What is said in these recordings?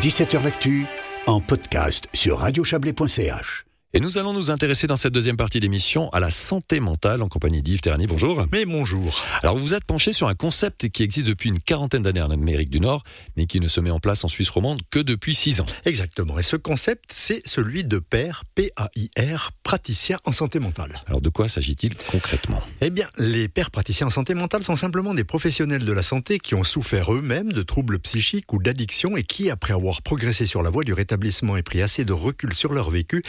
17h L'actu en podcast sur radiochablais.ch. Et nous allons nous intéresser dans cette deuxième partie d'émission à la santé mentale en compagnie d'Yves Terny. Bonjour. Mais bonjour. Alors vous vous êtes penché sur un concept qui existe depuis une quarantaine d'années en Amérique du Nord, mais qui ne se met en place en Suisse romande que depuis six ans. Exactement. Et ce concept, c'est celui de PAIR, P-A-I-R, praticien en santé mentale. Alors de quoi s'agit-il concrètement? Eh bien, les pairs praticiens en santé mentale sont simplement des professionnels de la santé qui ont souffert eux-mêmes de troubles psychiques ou d'addiction et qui, après avoir progressé sur la voie du rétablissement et pris assez de recul sur leur vécu,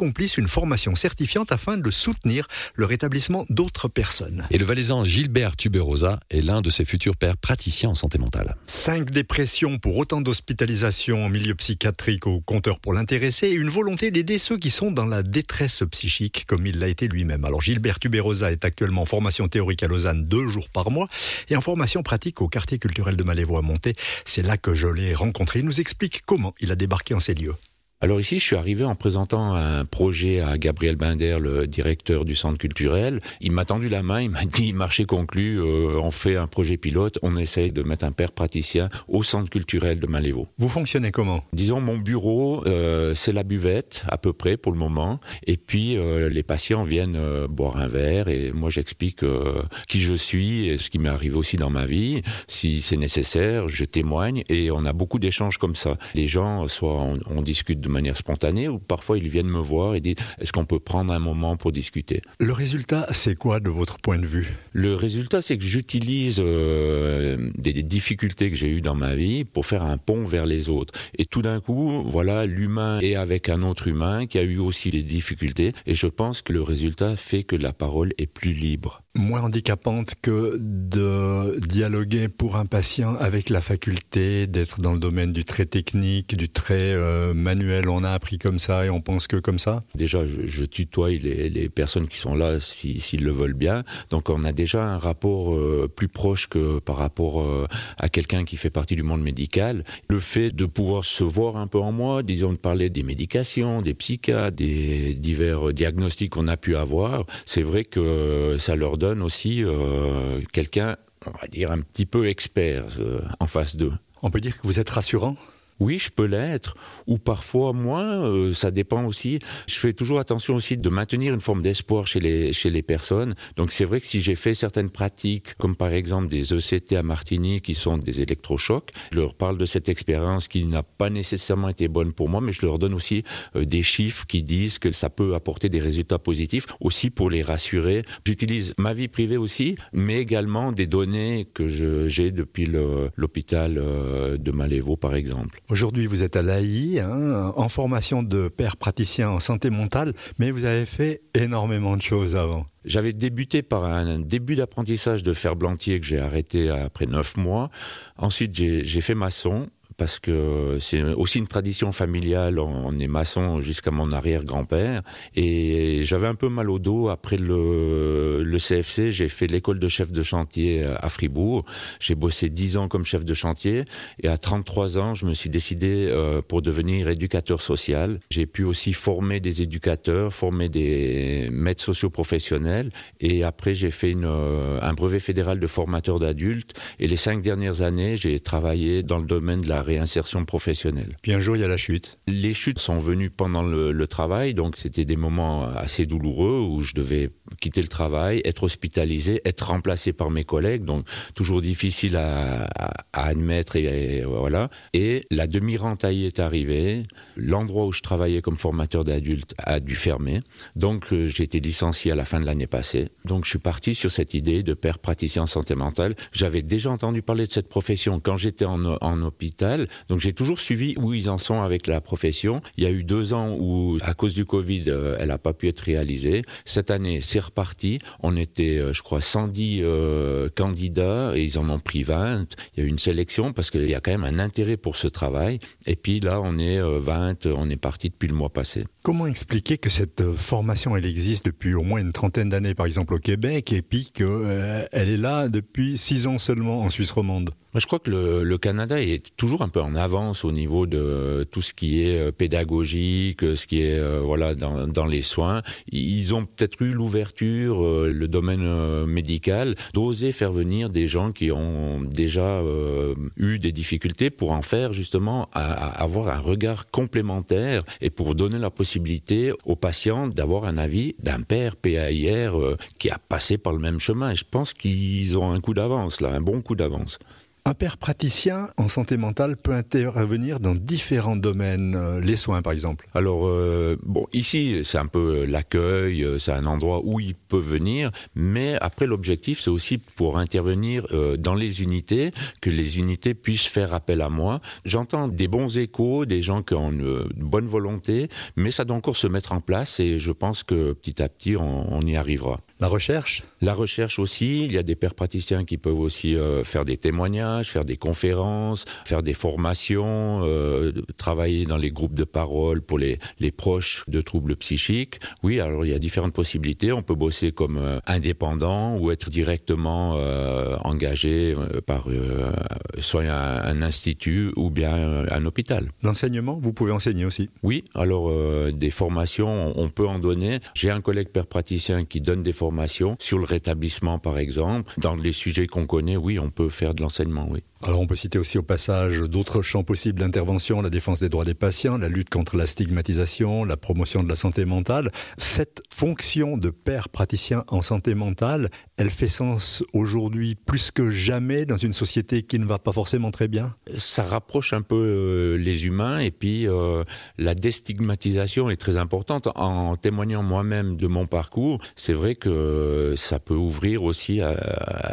accomplissent une formation certifiante afin de soutenir le rétablissement d'autres personnes. Et le valaisan Gilbert Tuberosa est l'un de ces futurs pères praticiens en santé mentale. Cinq dépressions pour autant d'hospitalisations en milieu psychiatrique au compteur pour l'intéresser et une volonté d'aider ceux qui sont dans la détresse psychique comme il l'a été lui-même. Alors Gilbert Tuberosa est actuellement en formation théorique à Lausanne deux jours par mois et en formation pratique au quartier culturel de Malévo à Monté. C'est là que je l'ai rencontré. Il nous explique comment il a débarqué en ces lieux. Alors ici, je suis arrivé en présentant un projet à Gabriel Binder, le directeur du centre culturel. Il m'a tendu la main, il m'a dit marché conclu, euh, on fait un projet pilote, on essaye de mettre un père praticien au centre culturel de Malévo. Vous fonctionnez comment? Disons mon bureau, euh, c'est la buvette à peu près pour le moment, et puis euh, les patients viennent euh, boire un verre et moi j'explique euh, qui je suis et ce qui m'est arrivé aussi dans ma vie. Si c'est nécessaire, je témoigne et on a beaucoup d'échanges comme ça. Les gens, soit on, on discute de manière spontanée ou parfois ils viennent me voir et disent est-ce qu'on peut prendre un moment pour discuter? Le résultat, c'est quoi de votre point de vue? Le résultat, c'est que j'utilise euh, des, des difficultés que j'ai eues dans ma vie pour faire un pont vers les autres. Et tout d'un coup, voilà, l'humain est avec un autre humain qui a eu aussi des difficultés et je pense que le résultat fait que la parole est plus libre moins handicapante que de dialoguer pour un patient avec la faculté d'être dans le domaine du trait technique, du trait euh, manuel. On a appris comme ça et on pense que comme ça. Déjà, je, je tutoie les, les, personnes qui sont là s'ils si, le veulent bien. Donc on a déjà un rapport euh, plus proche que par rapport euh, à quelqu'un qui fait partie du monde médical. Le fait de pouvoir se voir un peu en moi, disons de parler des médications, des psychiatres, des divers diagnostics qu'on a pu avoir, c'est vrai que ça leur donne aussi euh, quelqu'un, on va dire, un petit peu expert euh, en face d'eux. On peut dire que vous êtes rassurant? Oui, je peux l'être, ou parfois moins, euh, ça dépend aussi. Je fais toujours attention aussi de maintenir une forme d'espoir chez les, chez les personnes. Donc c'est vrai que si j'ai fait certaines pratiques, comme par exemple des ECT à Martigny, qui sont des électrochocs, je leur parle de cette expérience qui n'a pas nécessairement été bonne pour moi, mais je leur donne aussi euh, des chiffres qui disent que ça peut apporter des résultats positifs, aussi pour les rassurer. J'utilise ma vie privée aussi, mais également des données que j'ai depuis l'hôpital euh, de Malévo, par exemple. Aujourd'hui, vous êtes à l'AI, hein, en formation de père praticien en santé mentale, mais vous avez fait énormément de choses avant. J'avais débuté par un début d'apprentissage de fer blantier que j'ai arrêté après neuf mois. Ensuite, j'ai fait maçon parce que c'est aussi une tradition familiale. On est maçon jusqu'à mon arrière-grand-père. Et j'avais un peu mal au dos. Après le, le CFC, j'ai fait l'école de chef de chantier à Fribourg. J'ai bossé 10 ans comme chef de chantier. Et à 33 ans, je me suis décidé euh, pour devenir éducateur social. J'ai pu aussi former des éducateurs, former des maîtres socioprofessionnels. Et après, j'ai fait une, euh, un brevet fédéral de formateur d'adultes. Et les cinq dernières années, j'ai travaillé dans le domaine de la réinsertion professionnelle. Puis un jour, il y a la chute. Les chutes sont venues pendant le, le travail, donc c'était des moments assez douloureux où je devais quitter le travail, être hospitalisé, être remplacé par mes collègues, donc toujours difficile à, à, à admettre et, et, voilà. Et la demi-rente est arrivée, l'endroit où je travaillais comme formateur d'adultes a dû fermer, donc euh, j'ai été licencié à la fin de l'année passée. Donc je suis parti sur cette idée de père praticien en santé mentale. J'avais déjà entendu parler de cette profession quand j'étais en, en hôpital donc j'ai toujours suivi où ils en sont avec la profession. Il y a eu deux ans où, à cause du Covid, euh, elle n'a pas pu être réalisée. Cette année, c'est reparti. On était, euh, je crois, 110 euh, candidats et ils en ont pris 20. Il y a eu une sélection parce qu'il y a quand même un intérêt pour ce travail. Et puis là, on est 20, on est parti depuis le mois passé. Comment expliquer que cette formation, elle existe depuis au moins une trentaine d'années, par exemple au Québec, et puis qu'elle euh, est là depuis six ans seulement en Suisse romande? Je crois que le, Canada est toujours un peu en avance au niveau de tout ce qui est euh, pédagogique, ce qui est euh, voilà dans, les soins. Ils ont peut-être eu l'ouverture, le domaine médical, d'oser faire venir des gens qui ont déjà eu des difficultés pour en faire justement avoir un regard complémentaire et pour donner la possibilité possibilité aux patients d'avoir un avis d'un père PAIR euh, qui a passé par le même chemin. Je pense qu'ils ont un coup d'avance, là, un bon coup d'avance. Un père praticien en santé mentale peut intervenir dans différents domaines, euh, les soins par exemple. Alors, euh, bon, ici, c'est un peu l'accueil, euh, c'est un endroit où il peut venir, mais après, l'objectif, c'est aussi pour intervenir dans les unités, que les unités puissent faire appel à moi. J'entends des bons échos, des gens qui ont une bonne volonté, mais ça doit encore se mettre en place et je pense que petit à petit, on y arrivera. La recherche La recherche aussi. Il y a des pères praticiens qui peuvent aussi euh, faire des témoignages, faire des conférences, faire des formations, euh, travailler dans les groupes de parole pour les, les proches de troubles psychiques. Oui, alors il y a différentes possibilités. On peut bosser comme euh, indépendant ou être directement engagé par soit un, un, institut ou bien un hôpital. L'enseignement, vous pouvez enseigner aussi Oui, alors des formations, on peut en donner. J'ai un collègue père praticien qui donne des formations sur le rétablissement, par exemple. Dans les sujets qu'on connaît, oui, on peut faire de l'enseignement, oui. Alors on peut citer aussi au passage d'autres champs possibles d'intervention, la défense des droits des patients, la lutte contre la stigmatisation, la promotion de la santé mentale. Cette fonction de père praticien en santé mentale, elle fait sens aujourd'hui plus que jamais dans une société qui ne va pas forcément très bien? Ça rapproche un peu euh, les humains et puis euh, la déstigmatisation est très importante. En témoignant moi-même de mon parcours, c'est vrai que ça peut ouvrir aussi à,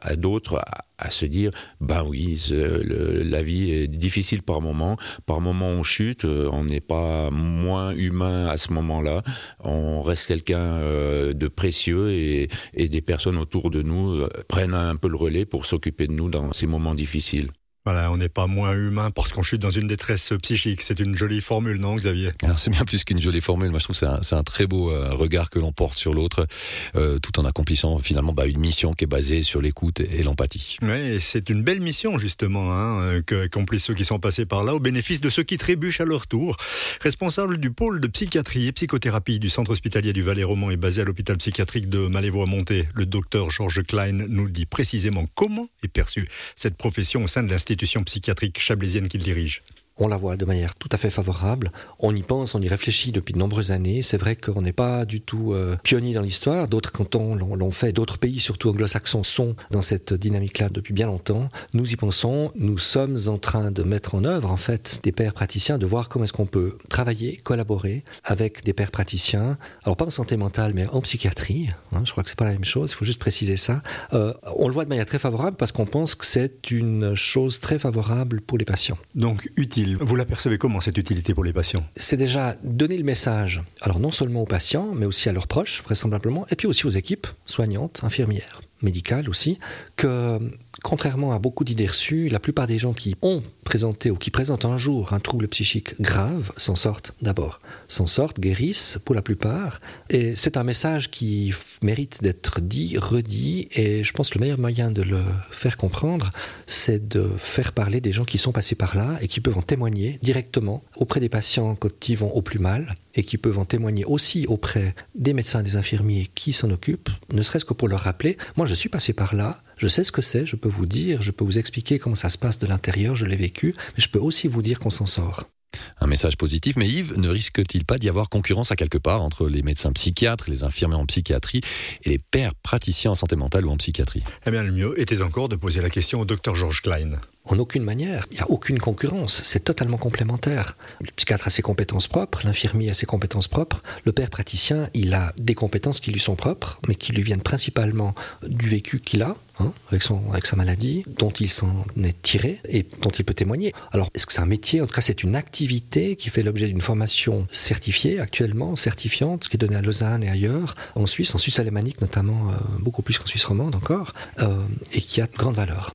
à d'autres à se dire bah oui la vie est difficile par moment. Par moment on chute euh, on n'est pas moins humain à ce moment-là. On reste quelqu'un euh, de précieux et, et des personnes autour de nous euh, prennent un peu le relais pour s'occuper de nous dans ces moments difficiles voilà, on n'est pas moins humain parce qu'on chute dans une détresse psychique. C'est une jolie formule, non, Xavier? Alors c'est bien plus qu'une jolie formule. Moi, je trouve que c'est un, un, très beau euh, regard que l'on porte sur l'autre, euh, tout en accomplissant finalement bah, une mission qui est basée sur l'écoute et l'empathie. Oui, c'est une belle mission justement hein, euh, qu'accomplissent ceux qui sont passés par là, au bénéfice de ceux qui trébuchent à leur tour. Responsable du pôle de psychiatrie et psychothérapie du centre hospitalier du Valais-Roman et basé à l'hôpital psychiatrique de Malévo-à-Monté, le docteur Georges Klein nous dit précisément comment est perçue cette profession au sein de psychiatrique chablaisienne qu'il dirige on la voit de manière tout à fait favorable. On y pense, on y réfléchit depuis de nombreuses années. C'est vrai qu'on n'est pas du tout euh, pionnier dans l'histoire. D'autres cantons l'ont fait, d'autres pays, surtout anglo-saxons, sont dans cette dynamique-là depuis bien longtemps. Nous y pensons. Nous sommes en train de mettre en œuvre, en fait, des pères praticiens, de voir comment est-ce qu'on peut travailler, collaborer avec des pères praticiens. Alors pas en santé mentale, mais en psychiatrie. Hein, je crois que c'est pas la même chose. Il faut juste préciser ça. Euh, on le voit de manière très favorable parce qu'on pense que c'est une chose très favorable pour les patients. Donc utile vous l'apercevez comment cette utilité pour les patients? C'est déjà donner le message, alors non seulement aux patients, mais aussi à leurs proches, vraisemblablement, et puis aussi aux équipes soignantes, infirmières, médicales aussi, que contrairement à beaucoup d'idées reçues, la plupart des gens qui ont présenté ou qui présentent un jour un trouble psychique grave s'en sortent d'abord. S'en sortent, guérissent pour la plupart. Et c'est un message qui mérite d'être dit, redit. Et je pense que le meilleur moyen de le faire comprendre, c'est de faire parler des gens qui sont passés par là et qui peuvent en témoigner directement auprès des patients quand ils vont au plus mal et qui peuvent en témoigner aussi auprès des médecins, des infirmiers qui s'en occupent, ne serait-ce que pour leur rappeler, moi je suis passé par là, je sais ce que c'est, je peux vous dire, je peux vous expliquer comment ça se passe de l'intérieur, je l'ai vécu, mais je peux aussi vous dire qu'on s'en sort. Un message positif, mais Yves, ne risque-t-il pas d'y avoir concurrence à quelque part entre les médecins psychiatres, les infirmiers en psychiatrie et les pères praticiens en santé mentale ou en psychiatrie? Eh bien, le mieux était encore de poser la question au docteur Georges Klein. En aucune manière. Il n'y a aucune concurrence. C'est totalement complémentaire. Le psychiatre a ses compétences propres, l'infirmier a ses compétences propres, le père praticien, il a des compétences qui lui sont propres, mais qui lui viennent principalement du vécu qu'il a, hein, avec, son, avec sa maladie, dont il s'en est tiré et dont il peut témoigner. Alors, est-ce que c'est un métier? En tout cas, c'est une activité qui fait l'objet d'une formation certifiée actuellement, certifiante, qui est donnée à Lausanne et ailleurs, en Suisse, en Suisse alémanique notamment, euh, beaucoup plus qu'en Suisse romande encore, euh, et qui a de grande valeur.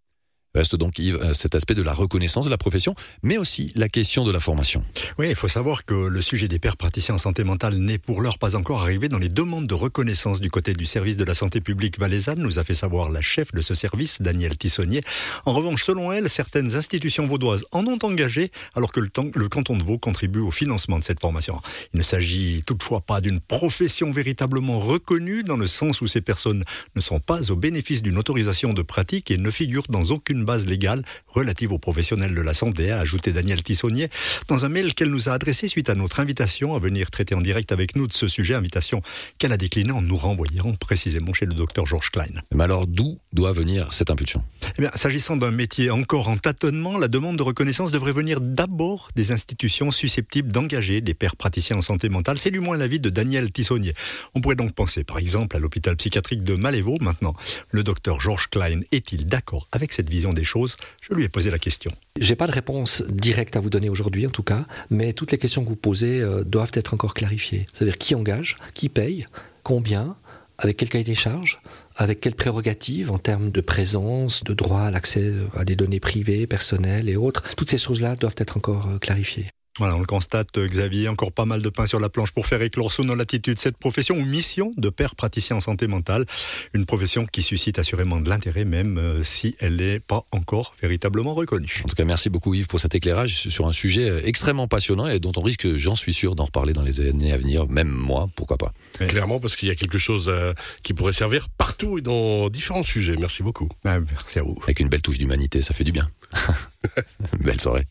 Reste donc, Yves, euh, cet aspect de la reconnaissance de la profession, mais aussi la question de la formation. Oui, il faut savoir que le sujet des pères praticiens en santé mentale n'est pour l'heure pas encore arrivé dans les demandes de reconnaissance du côté du service de la santé publique valaisanne, nous a fait savoir la chef de ce service, Danielle Tissonnier. En revanche, selon elle, certaines institutions vaudoises en ont engagé, alors que le, le canton de Vaud contribue au financement de cette formation. Il ne s'agit toutefois pas d'une profession véritablement reconnue, dans le sens où ces personnes ne sont pas au bénéfice d'une autorisation de pratique et ne figurent dans aucune base légale relative aux professionnels de la santé, a ajouté Daniel Tissonnier dans un mail qu'elle nous a adressé suite à notre invitation à venir traiter en direct avec nous de ce sujet, invitation qu'elle a déclinée en nous renvoyant précisément chez le docteur Georges Klein. Mais alors d'où doit venir cette impulsion? Eh bien, S'agissant d'un métier encore en tâtonnement, la demande de reconnaissance devrait venir d'abord des institutions susceptibles d'engager des pères praticiens en santé mentale. C'est du moins l'avis de Daniel Tissonnier. On pourrait donc penser par exemple à l'hôpital psychiatrique de Malévo. Maintenant, le docteur Georges Klein est-il d'accord avec cette vision des choses Je lui ai posé la question. J'ai pas de réponse directe à vous donner aujourd'hui, en tout cas, mais toutes les questions que vous posez euh, doivent être encore clarifiées. C'est-à-dire qui engage, qui paye, combien, avec quel cahier des charges, avec quelles prérogatives en termes de présence, de droit à l'accès à des données privées, personnelles et autres. Toutes ces choses-là doivent être encore euh, clarifiées. Voilà, on le constate, Xavier, encore pas mal de pain sur la planche pour faire éclore sous nos latitudes cette profession ou mission de père praticien en santé mentale. Une profession qui suscite assurément de l'intérêt, même euh, si elle n'est pas encore véritablement reconnue. En tout cas, merci beaucoup Yves pour cet éclairage sur un sujet euh, extrêmement passionnant et dont on risque, j'en suis sûr, d'en reparler dans les années à venir, même moi, pourquoi pas. Clairement, parce qu'il y a quelque chose euh, qui pourrait servir partout et dans différents sujets. Merci beaucoup. Ben, merci à vous. Avec une belle touche d'humanité, ça fait du bien. belle soirée.